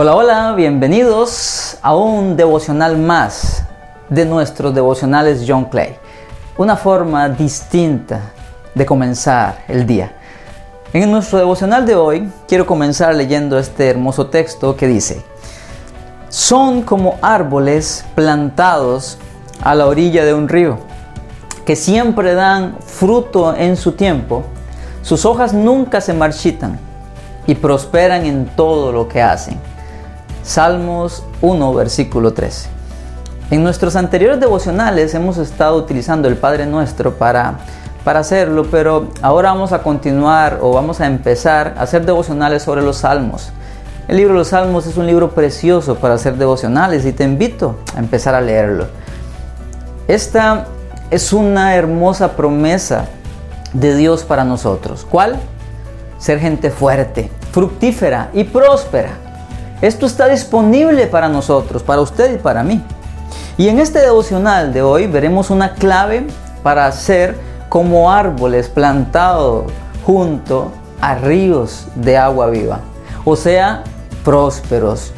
Hola, hola, bienvenidos a un devocional más de nuestros devocionales John Clay. Una forma distinta de comenzar el día. En nuestro devocional de hoy quiero comenzar leyendo este hermoso texto que dice, son como árboles plantados a la orilla de un río, que siempre dan fruto en su tiempo, sus hojas nunca se marchitan y prosperan en todo lo que hacen. Salmos 1, versículo 13. En nuestros anteriores devocionales hemos estado utilizando el Padre Nuestro para, para hacerlo, pero ahora vamos a continuar o vamos a empezar a hacer devocionales sobre los salmos. El libro de los salmos es un libro precioso para hacer devocionales y te invito a empezar a leerlo. Esta es una hermosa promesa de Dios para nosotros. ¿Cuál? Ser gente fuerte, fructífera y próspera esto está disponible para nosotros, para usted y para mí. Y en este devocional de hoy veremos una clave para ser como árboles plantados junto a ríos de agua viva, o sea, prósperos.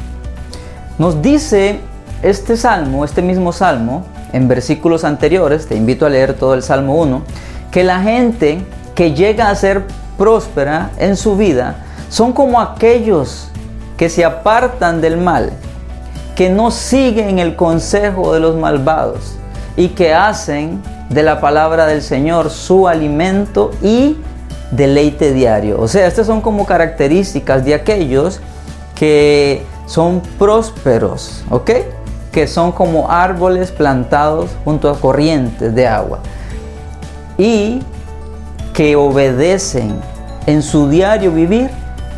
Nos dice este salmo, este mismo salmo, en versículos anteriores, te invito a leer todo el Salmo 1, que la gente que llega a ser próspera en su vida son como aquellos que se apartan del mal, que no siguen el consejo de los malvados y que hacen de la palabra del Señor su alimento y deleite diario. O sea, estas son como características de aquellos que son prósperos, ¿ok? Que son como árboles plantados junto a corrientes de agua y que obedecen en su diario vivir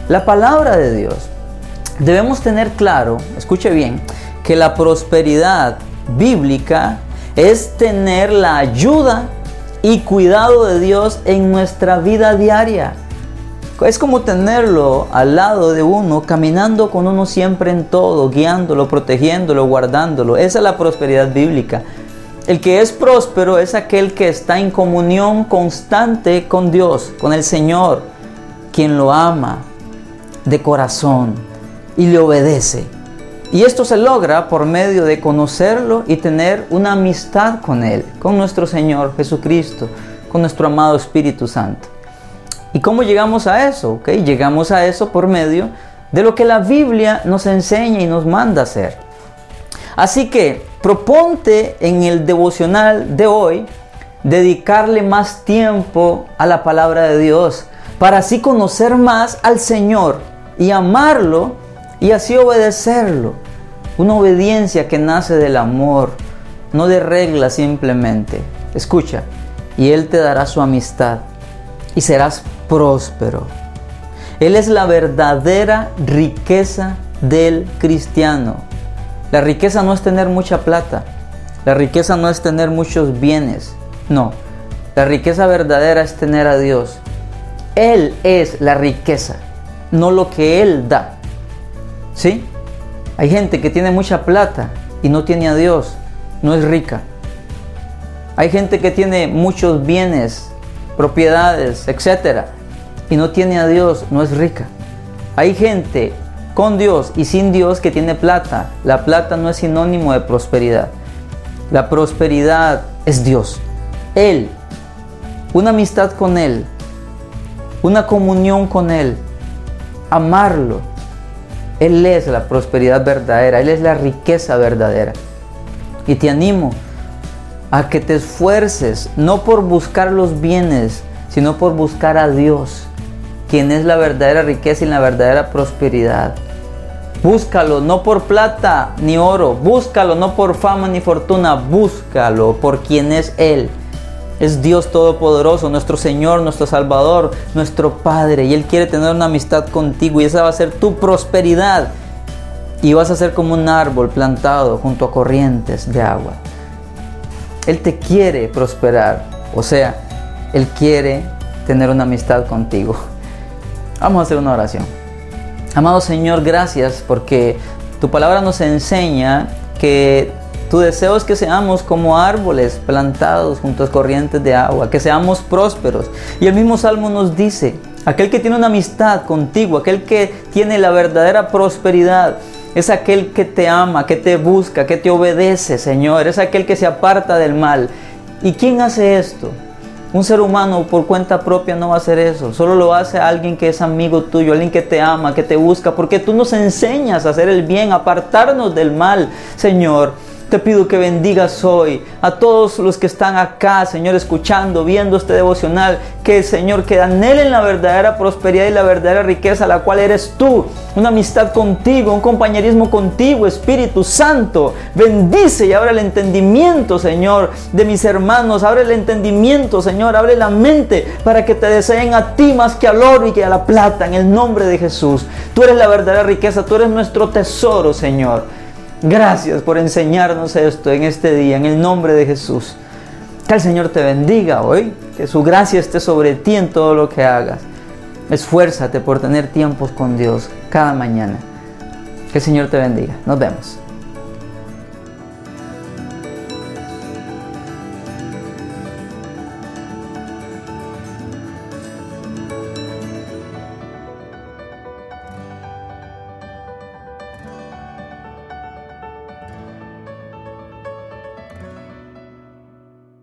la palabra de Dios. Debemos tener claro, escuche bien, que la prosperidad bíblica es tener la ayuda y cuidado de Dios en nuestra vida diaria. Es como tenerlo al lado de uno, caminando con uno siempre en todo, guiándolo, protegiéndolo, guardándolo. Esa es la prosperidad bíblica. El que es próspero es aquel que está en comunión constante con Dios, con el Señor, quien lo ama de corazón y le obedece. Y esto se logra por medio de conocerlo y tener una amistad con Él, con nuestro Señor Jesucristo, con nuestro amado Espíritu Santo. ¿Y cómo llegamos a eso? ¿Okay? Llegamos a eso por medio de lo que la Biblia nos enseña y nos manda hacer. Así que proponte en el devocional de hoy dedicarle más tiempo a la palabra de Dios para así conocer más al Señor y amarlo y así obedecerlo. Una obediencia que nace del amor, no de reglas simplemente. Escucha, y Él te dará su amistad y serás próspero. Él es la verdadera riqueza del cristiano. La riqueza no es tener mucha plata, la riqueza no es tener muchos bienes, no. La riqueza verdadera es tener a Dios. Él es la riqueza, no lo que Él da. ¿Sí? Hay gente que tiene mucha plata y no tiene a Dios, no es rica. Hay gente que tiene muchos bienes, propiedades, etcétera, y no tiene a Dios, no es rica. Hay gente con Dios y sin Dios que tiene plata. La plata no es sinónimo de prosperidad. La prosperidad es Dios. Él, una amistad con Él, una comunión con Él, amarlo, él es la prosperidad verdadera, Él es la riqueza verdadera. Y te animo a que te esfuerces, no por buscar los bienes, sino por buscar a Dios, quien es la verdadera riqueza y la verdadera prosperidad. Búscalo, no por plata ni oro, búscalo, no por fama ni fortuna, búscalo por quien es Él es Dios Todopoderoso, nuestro Señor, nuestro Salvador, nuestro Padre. Y Él quiere tener una amistad contigo y esa va a ser tu prosperidad. Y vas a ser como un árbol plantado junto a corrientes de agua. Él te quiere prosperar. O sea, Él quiere tener una amistad contigo. Vamos a hacer una oración. Amado Señor, gracias porque tu palabra nos enseña que tu deseo es que seamos como árboles plantados junto a corrientes de agua, que seamos prósperos. Y el mismo Salmo nos dice Aquel que tiene una amistad contigo, aquel que tiene la verdadera prosperidad, es aquel que te ama, que te busca, que te obedece, Señor. Es aquel que se aparta del mal. ¿Y quién hace esto? Un ser humano por cuenta propia no va a hacer eso. Solo lo hace alguien que es amigo tuyo, alguien que te ama, que te busca, porque tú nos enseñas a hacer el bien, apartarnos del mal, Señor. Te pido que bendigas hoy a todos los que están acá, Señor, escuchando, viendo este devocional. Que, Señor, que anhelen la verdadera prosperidad y la verdadera riqueza, la cual eres tú. Una amistad contigo, un compañerismo contigo, Espíritu Santo. Bendice y abre el entendimiento, Señor, de mis hermanos. Abre el entendimiento, Señor. Abre la mente para que te deseen a ti más que al oro y que a la plata, en el nombre de Jesús. Tú eres la verdadera riqueza, tú eres nuestro tesoro, Señor. Gracias por enseñarnos esto en este día, en el nombre de Jesús. Que el Señor te bendiga hoy, que su gracia esté sobre ti en todo lo que hagas. Esfuérzate por tener tiempos con Dios cada mañana. Que el Señor te bendiga. Nos vemos.